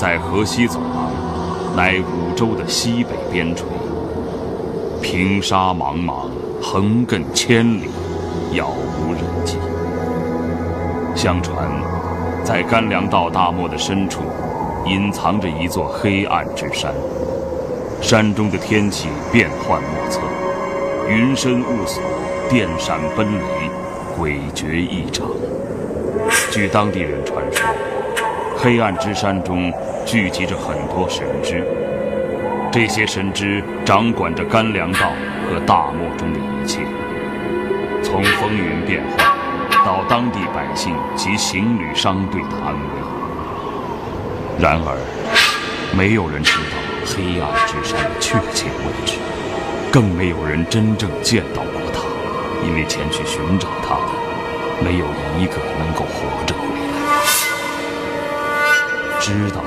在河西走廊，乃五州的西北边陲。平沙茫茫，横亘千里，杳无人迹。相传，在甘凉道大漠的深处，隐藏着一座黑暗之山。山中的天气变幻莫测，云深雾锁，电闪奔雷，诡谲异常。据当地人传说，黑暗之山中聚集着很多神祗，这些神祗掌管着干粮道和大漠中的一切，从风云变幻到当地百姓及行旅商队的安危。然而，没有人知道黑暗之山的确切位置，更没有人真正见到过它，因为前去寻找它的。没有一个能够活着回来。知道，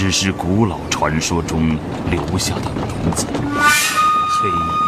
只是古老传说中留下的种子——黑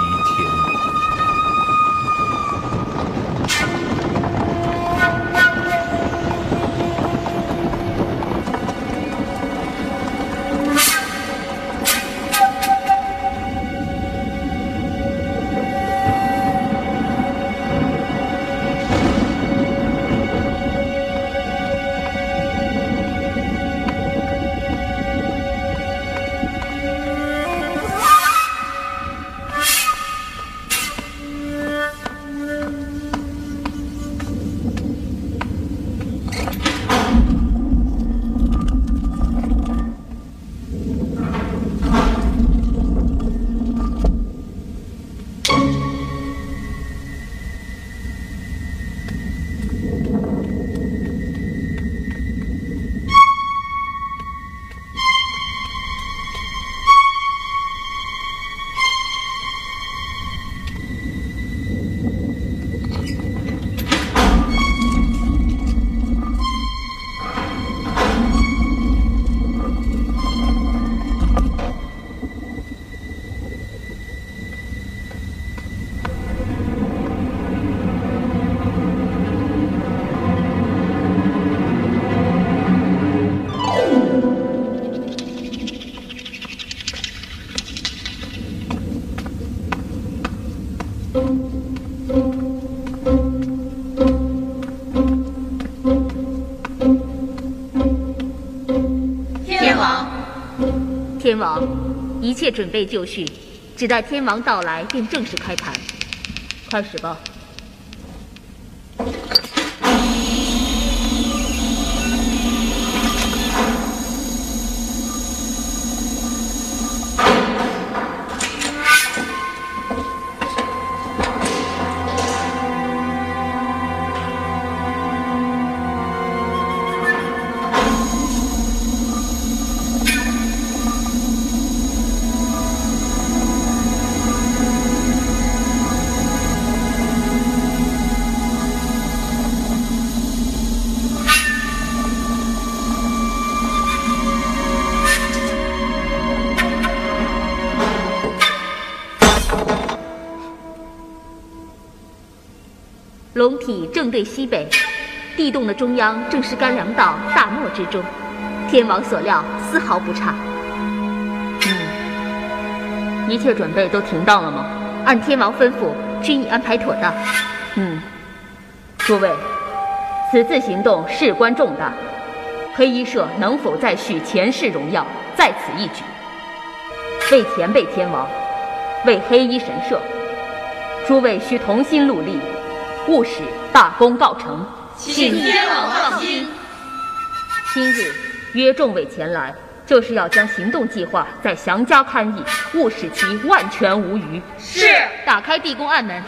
王，一切准备就绪，只待天王到来便正式开盘。开始吧。龙体正对西北，地洞的中央正是干粮道大漠之中。天王所料丝毫不差。嗯，一切准备都停当了吗？按天王吩咐，均已安排妥当。嗯，诸位，此次行动事关重大，黑衣社能否再续前世荣耀，在此一举。为前辈天王，为黑衣神社，诸位需同心戮力，务使大功告成。请天王放心。今日约众位前来，就是要将行动计划在详加勘议，务使其万全无虞。是。打开地宫暗门。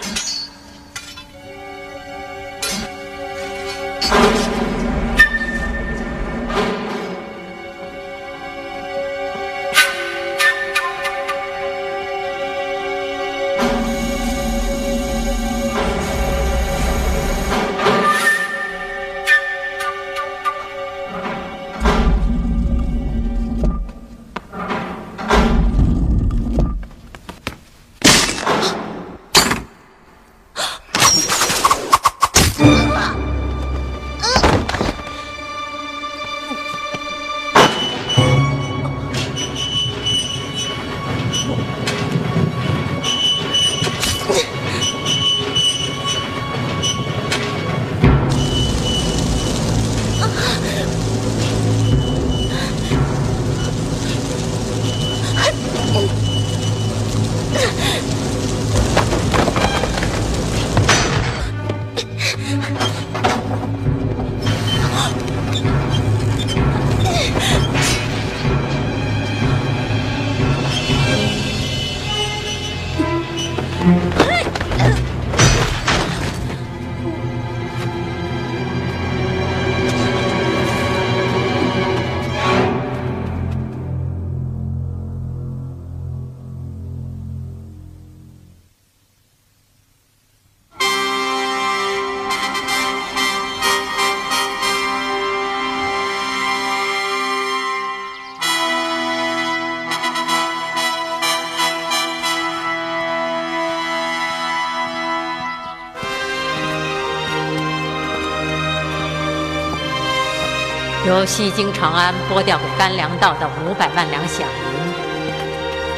由西京长安拨调给甘粮道的五百万两饷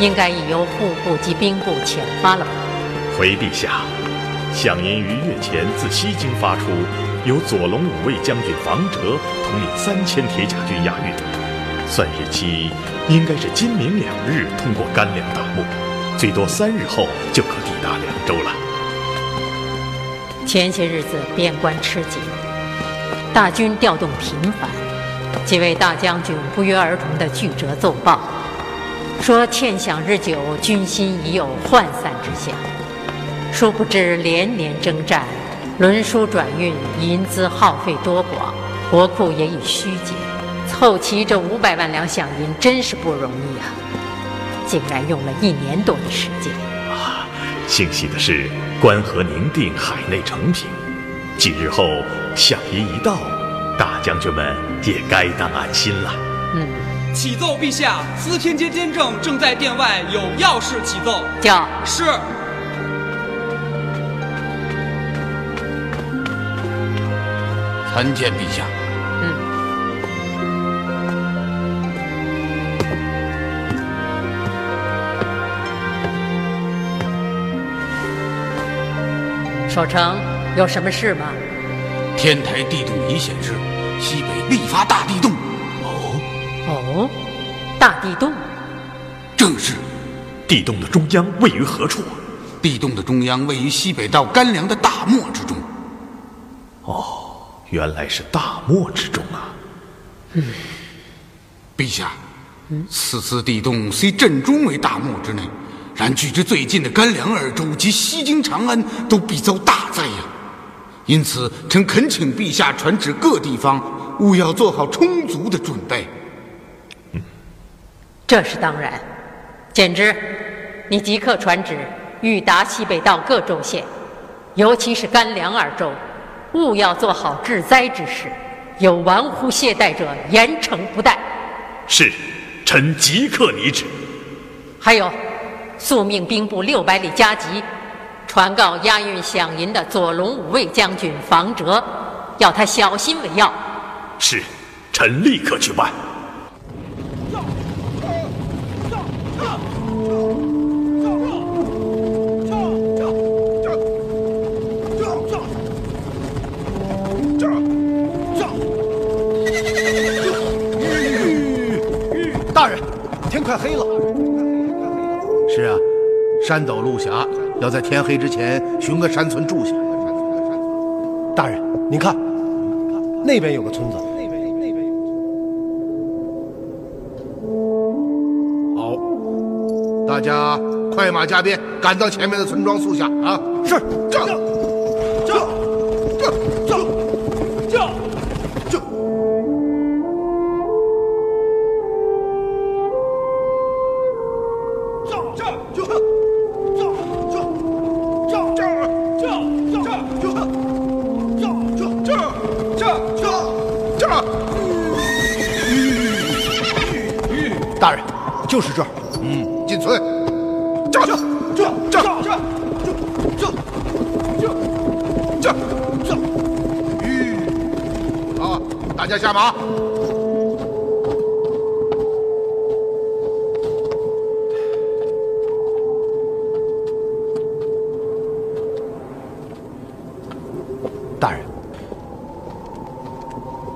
银，应该已由户部及兵部遣发了吧？回陛下，饷银于月前自西京发出，由左龙武卫将军房哲统领三千铁甲军押运，算日期应该是今明两日通过甘良大漠，最多三日后就可抵达凉州了。前些日子边关吃紧，大军调动频繁。几位大将军不约而同地具折奏报，说欠饷日久，军心已有涣散之象。殊不知连年征战，轮输转运，银资耗费多广，国库也已虚减，凑齐这五百万两饷银真是不容易啊！竟然用了一年多的时间。啊，幸喜的是，关河宁定，海内成平。几日后，饷银一到。大将军们也该当安心了。嗯，启奏陛下，司天监监正正在殿外有要事启奏。叫是。参见陛下。嗯。守城有什么事吗？天台地洞仪显示，西北立发大地洞。哦，哦，大地洞，正是。地洞的中央位于何处？地洞的中央位于西北道干粮的大漠之中。哦，原来是大漠之中啊。嗯，陛下，此次地洞虽震中为大漠之内，然距之最近的甘凉二州及西京长安，都必遭大灾呀。因此，臣恳请陛下传旨各地方，务要做好充足的准备。嗯，这是当然。简之，你即刻传旨，欲达西北道各州县，尤其是甘凉二州，务要做好治灾之事。有玩忽懈怠者，严惩不贷。是，臣即刻拟旨。还有，速命兵部六百里加急。传告押运饷银的左龙五卫将军房哲，要他小心为要。是，臣立刻去办。大人，天快黑了。是啊，山陡路狭，要在天黑之前寻个山村住下。大人，您看，那边有个村子。好，大家快马加鞭，赶到前面的村庄宿下啊！是，这，这，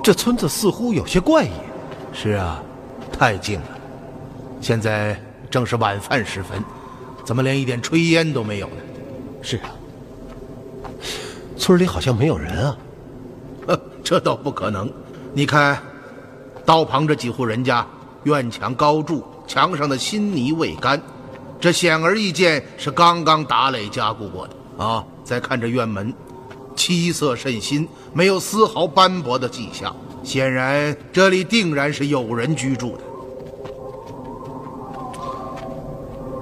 这村子似乎有些怪异。是啊，太静了。现在正是晚饭时分，怎么连一点炊烟都没有呢？是啊，村里好像没有人啊。呵，这倒不可能。你看，道旁这几户人家，院墙高筑，墙上的新泥未干，这显而易见是刚刚打垒加固过的啊。再看这院门，漆色甚新，没有丝毫斑驳的迹象，显然这里定然是有人居住的。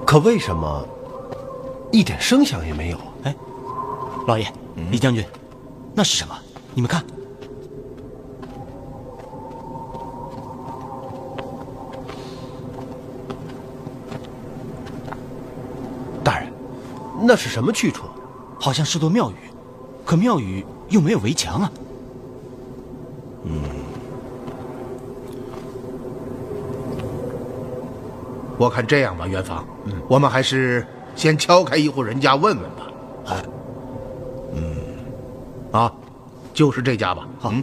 可为什么一点声响也没有？哎，老爷，李将军，那是什么？你们看，大人，那是什么去处？好像是座庙宇，可庙宇又没有围墙啊。嗯，我看这样吧，元芳，嗯，我们还是先敲开一户人家问问吧。好，嗯，啊，就是这家吧。好。嗯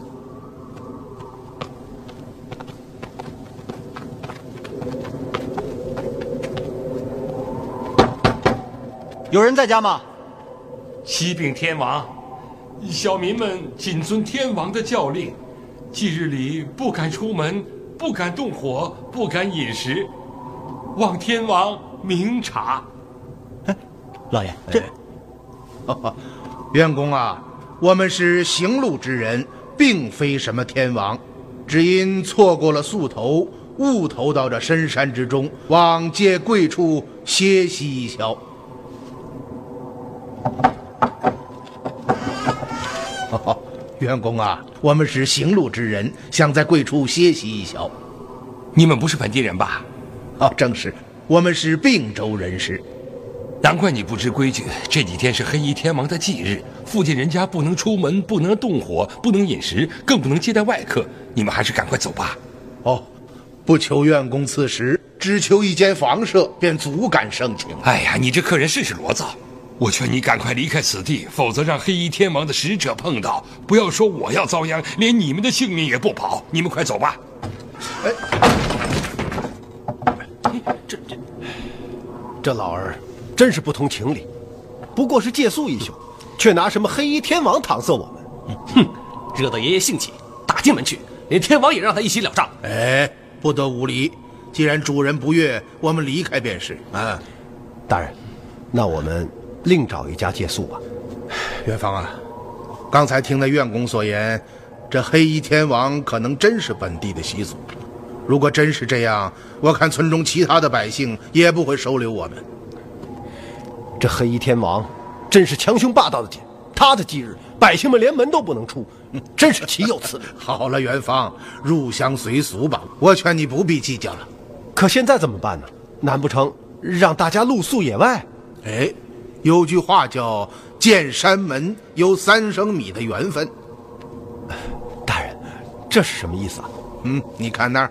有人在家吗？启禀天王，小民们谨遵天王的教令，忌日里不敢出门，不敢动火，不敢饮食，望天王明察。哎，老爷，这，员工啊，我们是行路之人，并非什么天王，只因错过了宿头，误投到这深山之中，望借贵处歇息一宵。员工啊，我们是行路之人，想在贵处歇息一宵。你们不是本地人吧？哦，正是，我们是并州人士。难怪你不知规矩。这几天是黑衣天王的忌日，附近人家不能出门，不能动火，不能饮食，更不能接待外客。你们还是赶快走吧。哦，不求院公赐食，只求一间房舍，便足感盛情。哎呀，你这客人甚是罗造。我劝你赶快离开此地，否则让黑衣天王的使者碰到，不要说我要遭殃，连你们的性命也不保。你们快走吧。哎，这这这老儿真是不通情理，不过是借宿一宿，却拿什么黑衣天王搪塞我们。哼，惹得爷爷兴起，打进门去，连天王也让他一起了账。哎，不得无礼！既然主人不悦，我们离开便是。啊，大人，那我们。另找一家借宿吧，元芳啊，刚才听那院公所言，这黑衣天王可能真是本地的习俗。如果真是这样，我看村中其他的百姓也不会收留我们。这黑衣天王真是强凶霸道的紧，他的忌日，百姓们连门都不能出，真是岂有此理！好了，元芳，入乡随俗吧，我劝你不必计较了。可现在怎么办呢？难不成让大家露宿野外？哎。有句话叫“见山门有三升米的缘分”。大人，这是什么意思啊？嗯，你看那儿。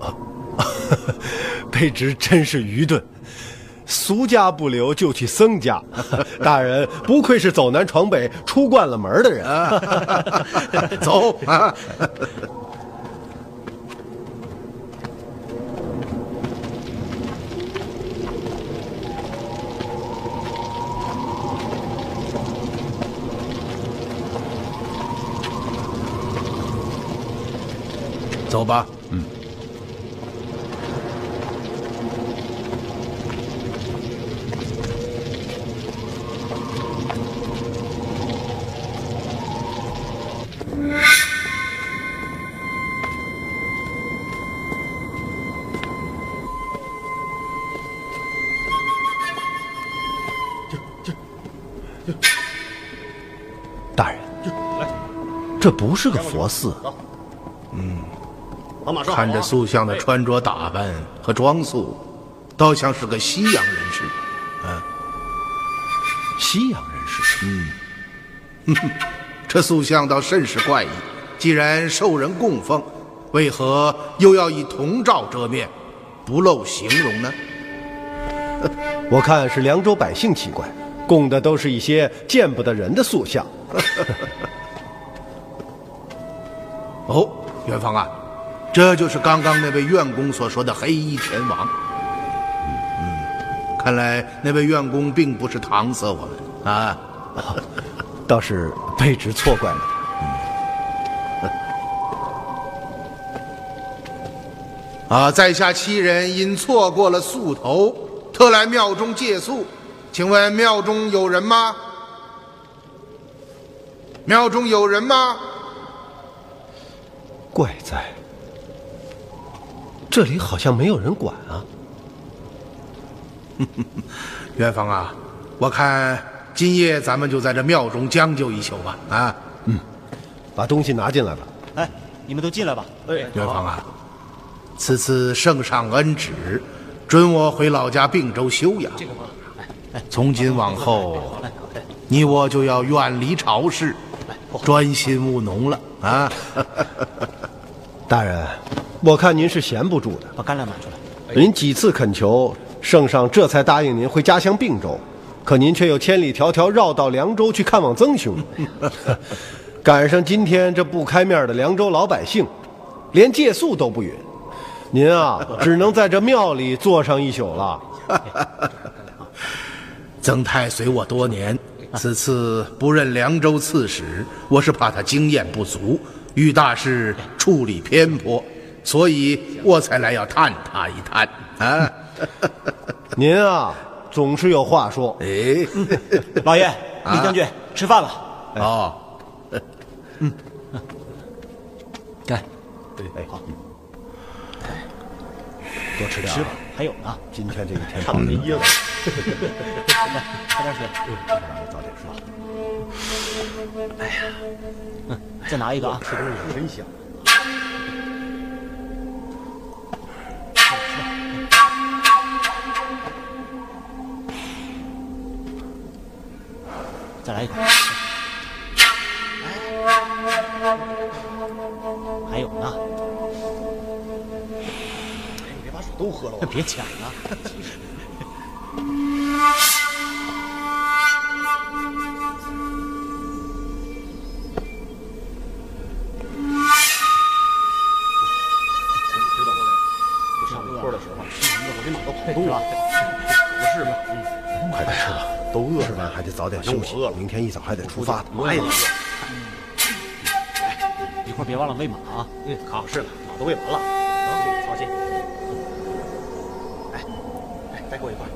卑职真是愚钝，俗家不留就去僧家。大人不愧是走南闯北、出惯了门的人。走啊！走吧。嗯。大人，这不是个佛寺。嗯，看着塑像的穿着打扮和装束，倒像是个西洋人士。啊，西洋人士。嗯，哼这塑像倒甚是怪异。既然受人供奉，为何又要以铜罩遮面，不露形容呢？我看是凉州百姓奇怪，供的都是一些见不得人的塑像。哦，元芳啊，这就是刚刚那位院公所说的黑衣天王。嗯，看来那位院公并不是搪塞我们啊，倒是卑职错怪了他。啊，在下七人因错过了宿头，特来庙中借宿，请问庙中有人吗？庙中有人吗？怪在，这里好像没有人管啊。元芳啊，我看今夜咱们就在这庙中将就一宿吧。啊，嗯，把东西拿进来吧。哎，你们都进来吧。哎，元芳啊，此次圣上恩旨，准我回老家并州休养。从今往后，你我就要远离朝事，专心务农了啊！大人，我看您是闲不住的，把干粮拿出来。您几次恳求，圣上这才答应您回家乡并州，可您却又千里迢迢绕到凉州去看望曾兄。赶上今天这不开面的凉州老百姓，连借宿都不允，您啊，只能在这庙里坐上一宿了。曾太随我多年，此次不任凉州刺史，我是怕他经验不足，遇大事处理偏颇，所以我才来要探他一探啊。您啊，总是有话说。哎，老爷，李将军，吃饭了。哦，嗯，干。对，哎，好，多吃点，吃吧，还有呢。今天这一天差不多没噎了。来，喝点水。早点睡。哎呀，嗯，再拿一个啊，吃东西真香。再来一口。还有呢。你别把水都喝了。别抢啊！知道后上坡的时候，我这马都跑动了。不是吗？嗯，快点吃吧，都饿着呢，还得早点休息。明天一早还得出发。我也饿。一会儿别忘了喂马啊！嗯，好，是了，马都喂完了。行，操心。哎，哎，再给我一块。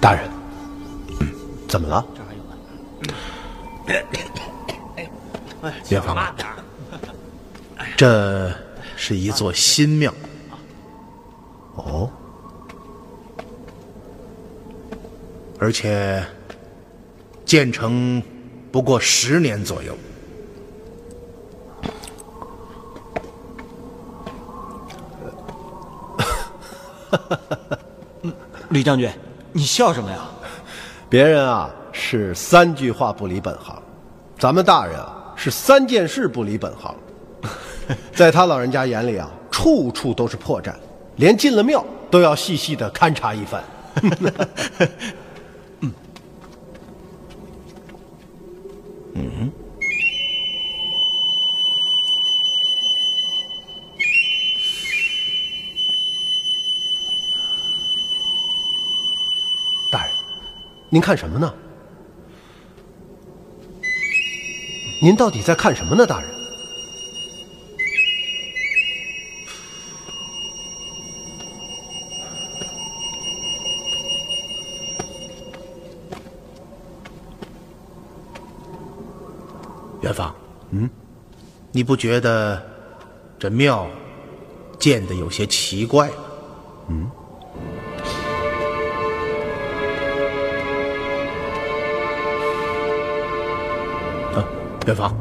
大人，怎么了？这还有呢。元芳啊，这是一座新庙。而且建成不过十年左右。李将军你笑什么呀？别人啊是三句话不离本行。咱们大人啊是三件事不离本行。在他老人家眼里啊处处都是破绽连进了庙都要细细的勘察一番。嗯。大人，您看什么呢？您到底在看什么呢，大人？元芳，嗯，你不觉得这庙建的有些奇怪吗？嗯。元芳，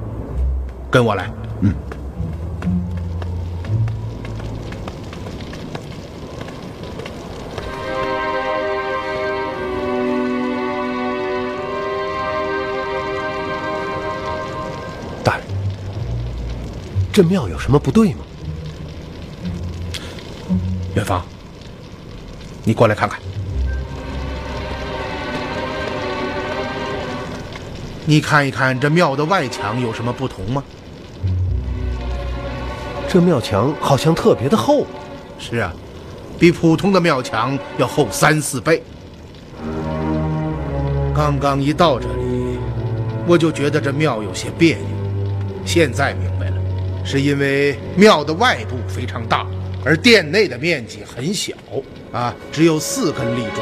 跟我来。这庙有什么不对吗？元芳，你过来看看。你看一看这庙的外墙有什么不同吗？这庙墙好像特别的厚。是啊，比普通的庙墙要厚三四倍。刚刚一到这里，我就觉得这庙有些别扭。现在明白了，是因为庙的外部非常大，而殿内的面积很小啊，只有四根立柱。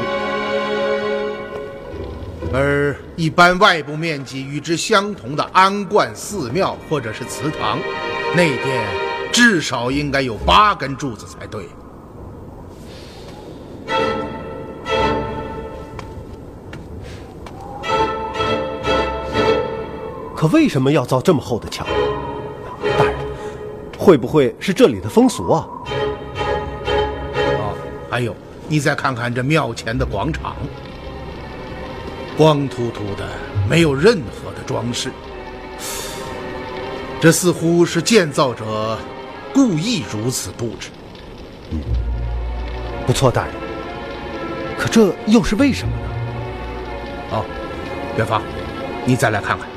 而一般外部面积与之相同的安观寺庙或者是祠堂，内殿至少应该有八根柱子才对。可为什么要造这么厚的墙？会不会是这里的风俗啊？哦，还有，你再看看这庙前的广场。光秃秃的，没有任何的装饰。这似乎是建造者故意如此布置。嗯，不错，大人。可这又是为什么呢？哦，元芳，你再来看看。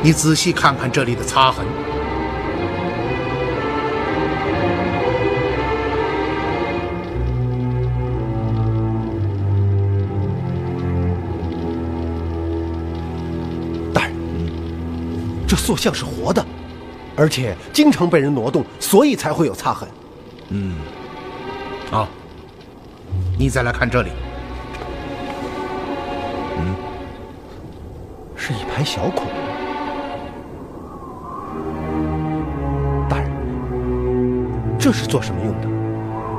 你仔细看看这里的擦痕。大人这塑像是活的，而且经常被人挪动，所以才会有擦痕。嗯，啊，你再来看这里，嗯，是一排小孔。这是做什么用的？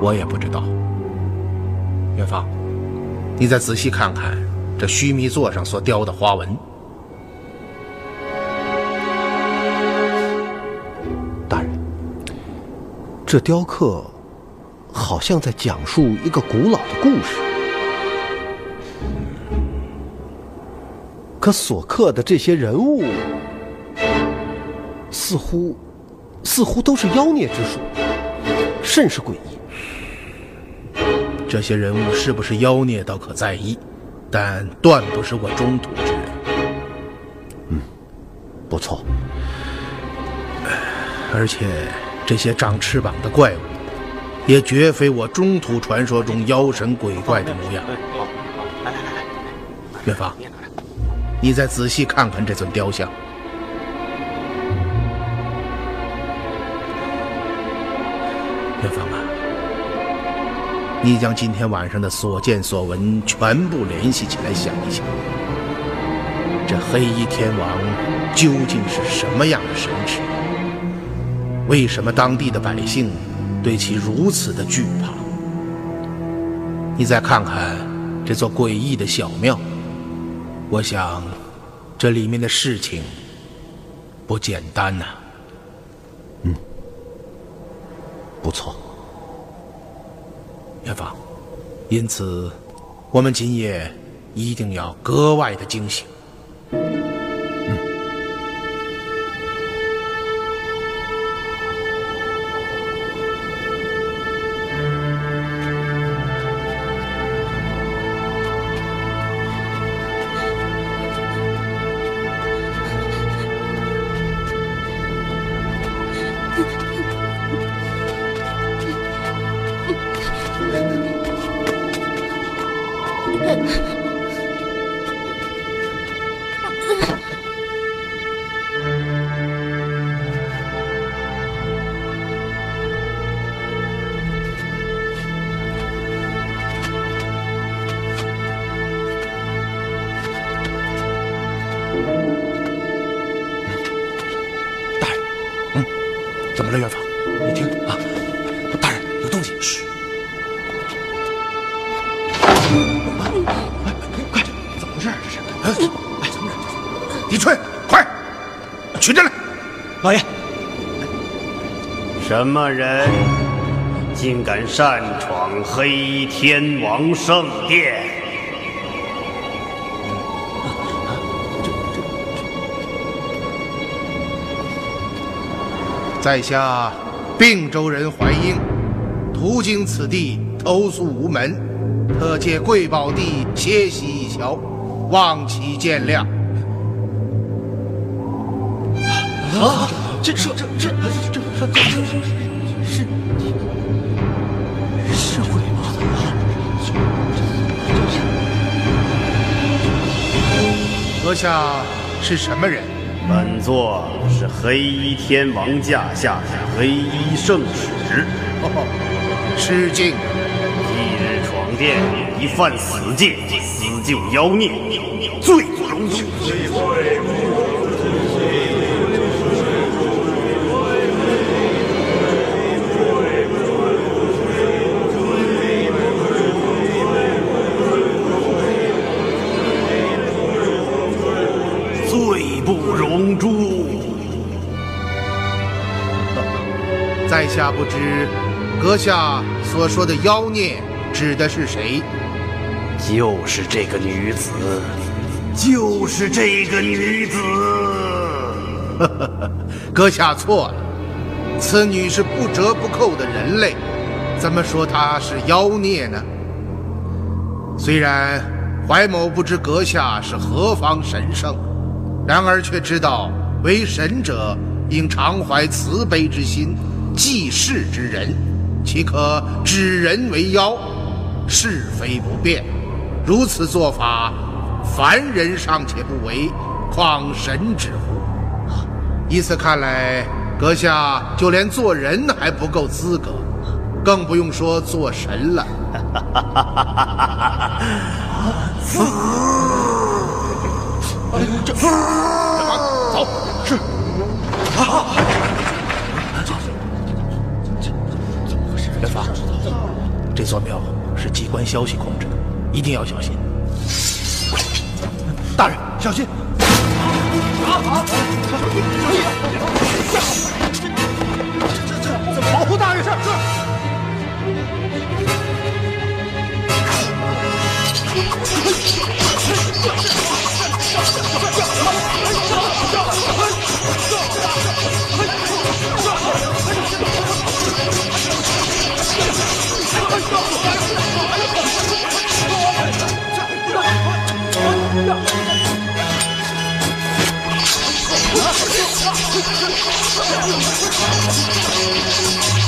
我也不知道。元芳，你再仔细看看这须弥座上所雕的花纹。大人这雕刻好像在讲述一个古老的故事，可所刻的这些人物似乎似乎都是妖孽之术，甚是诡异。这些人物是不是妖孽倒可在意，但断不是我中土之人。嗯，不错，而且。这些长翅膀的怪物，也绝非我中土传说中妖神鬼怪的模样。来来来来，元芳，你再仔细看看这尊雕像。元芳啊，你将今天晚上的所见所闻全部联系起来想一想，这黑衣天王究竟是什么样的神祇？为什么当地的百姓对其如此的惧怕？你再看看这座诡异的小庙，我想这里面的事情不简单呐。不错，元芳。因此，我们今夜一定要格外的警醒。什么人竟敢擅闯黑天王圣殿？在下并州人怀英，途经此地，投宿无门，特借贵宝地歇息一宵，望其见谅。啊，这这这这这这这是是鬼吗？阁下是什么人？本座是黑衣天王驾下的黑衣圣使。失敬。一日闯殿，一犯死戒，私救妖孽，罪下不知，阁下所说的妖孽指的是谁？就是这个女子，就是这个女子。阁下错了，此女是不折不扣的人类，怎么说她是妖孽呢？虽然怀某不知阁下是何方神圣，然而却知道为神者应常怀慈悲之心，济世之人，岂可指人为妖？是非不变，如此做法，凡人尚且不为，况神之乎？依此看来，阁下就连做人还不够资格，更不用说做神了。死！这走是啊。这座庙是机关消息控制的，一定要小心。大人，小心！啊！保护大人是是。Let's go.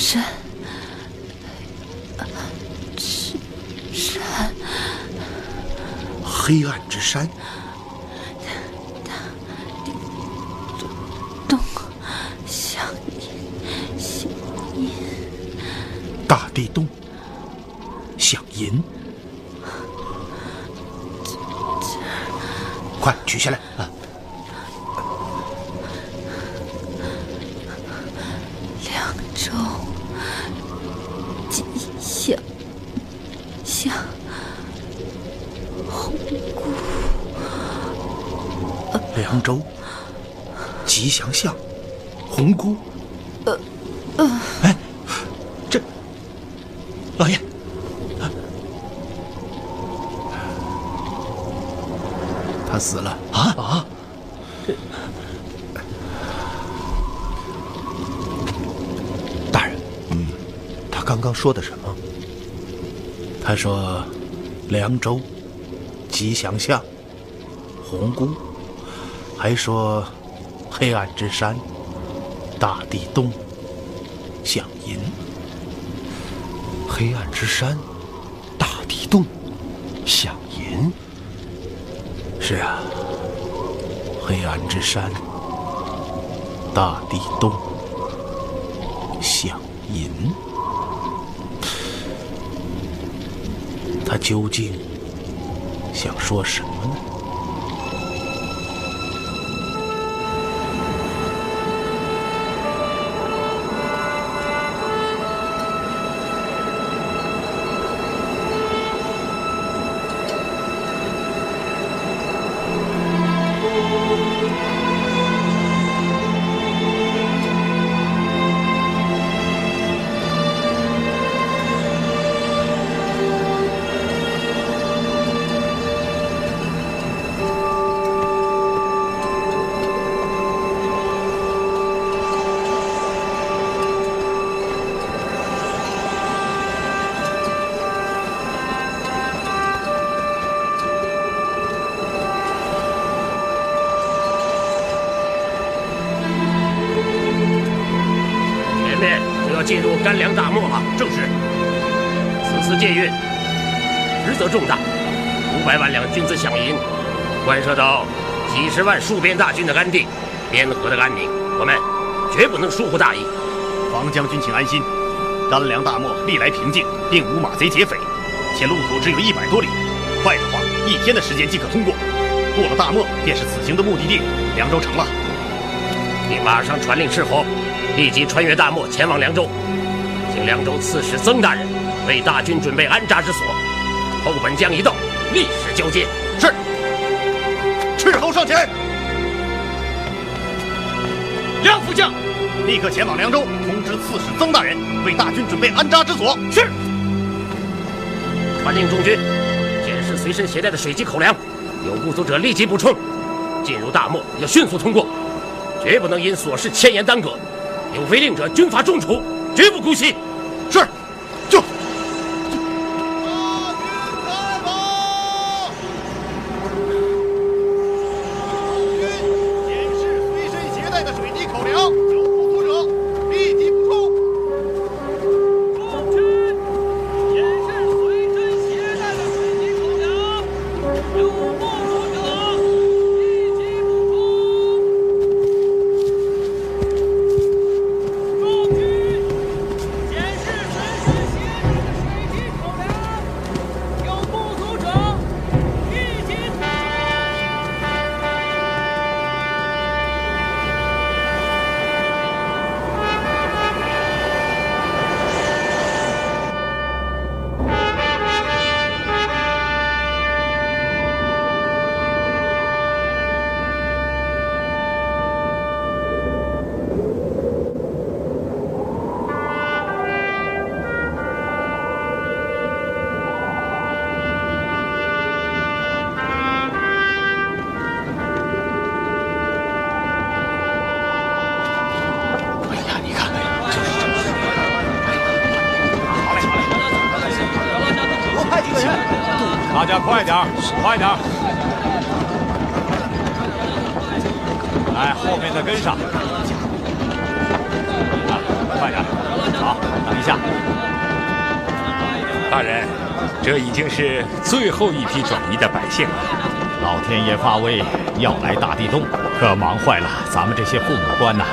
山，是山，黑暗之山，东响应，响应，大地洞，响银，快取下来啊！凉州，吉祥巷，红姑，凉州，吉祥巷，红姑。呃呃，哎，这，老爷，他死了啊啊！大人，嗯，他刚刚说的什么？他说，凉州，吉祥巷，红姑，还说，黑暗之山，大地洞，响银。黑暗之山，大地洞，响银。是啊，黑暗之山，大地洞，响银。他究竟想说什么呢？十万戍边大军的安定，边河的安宁，我们绝不能疏忽大意。王将军请安心，干粮大漠历来平静，并无马贼劫匪，且路途只有一百多里，快的话一天的时间即可通过。过了大漠，便是此行的目的地凉州城了。你马上传令斥候，立即穿越大漠前往凉州，请凉州刺史曾大人为大军准备安扎之所。后本将一到，立时交接。上前。梁副将，立刻前往凉州，通知刺史曾大人为大军准备安扎之所。是。传令众军，检视随身携带的水及口粮，有不足者立即补充。进入大漠要迅速通过，绝不能因琐事牵延耽搁。有违令者，军法重处，绝不姑息。点儿，快点儿！来，后面的跟上。啊，快点儿！好，等一下。大人，这已经是最后一批转移的百姓了。老天爷发威，要来大地洞，可忙坏了咱们这些父母官呐。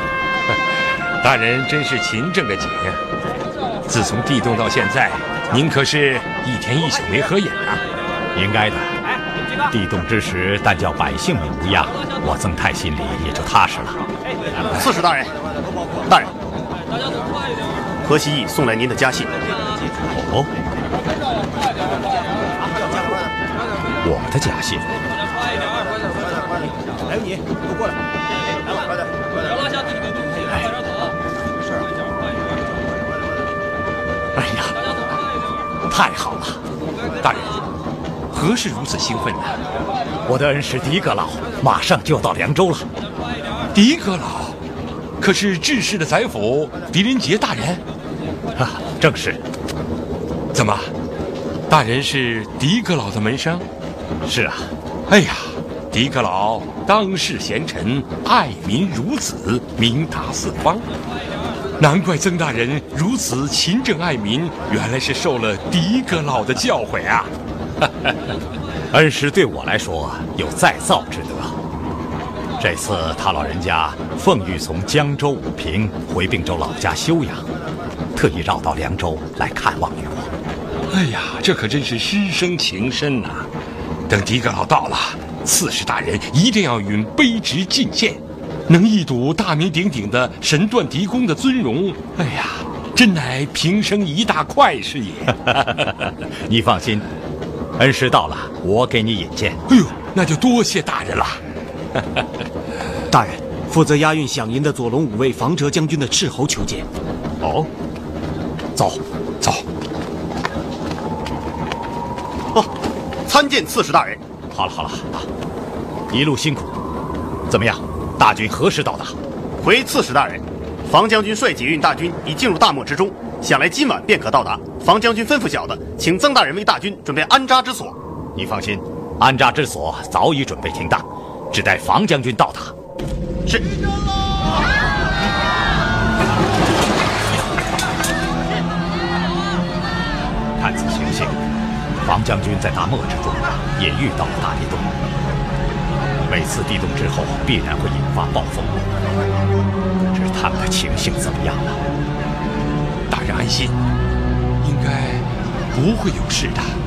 大人真是勤政的紧呀！自从地洞到现在，您可是一天一宿没合眼啊。应该的。地动之时，但叫百姓们无恙，我曾泰心里也就踏实了。刺史大人，大人，何西义送来您的家信。哦，我的家信。还有你，给我过来！来吧，快点，快点！拉下自己的东西，快点走。是。哎呀，太好了！大人，何事如此兴奋呢？我的恩师狄阁老马上就要到凉州了。狄阁老，可是治世的宰辅狄仁杰大人？啊，正是。怎么，大人是狄阁老的门生？是啊。哎呀。狄阁老当世贤臣，爱民如子，名达四方。难怪曾大人如此勤政爱民，原来是受了狄阁老的教诲啊！恩师对我来说有再造之德。这次他老人家奉谕从江州武平回并州老家休养，特意绕到凉州来看望于我。哎呀，这可真是师生情深呐！等狄阁老到了。刺史大人一定要允卑职进献，能一睹大名鼎鼎的神断狄公的尊容。哎呀，真乃平生一大快事也。你放心，恩师到了，我给你引荐。哎呦，那就多谢大人了。大人，负责押运饷银的左龙五卫房哲将军的斥候求见。哦，走，走。哦，参见刺史大人。好了好了，一路辛苦。怎么样？大军何时到达？回刺史大人，房将军率解运大军已进入大漠之中，想来今晚便可到达。房将军吩咐小的，请曾大人为大军准备安扎之所。你放心，安扎之所早已准备停当，只待房将军到达。是。看此情形。房将军在大漠之中也遇到了大地动，每次地动之后必然会引发暴风。不知他们的情形怎么样了？大人安心，应该不会有事的。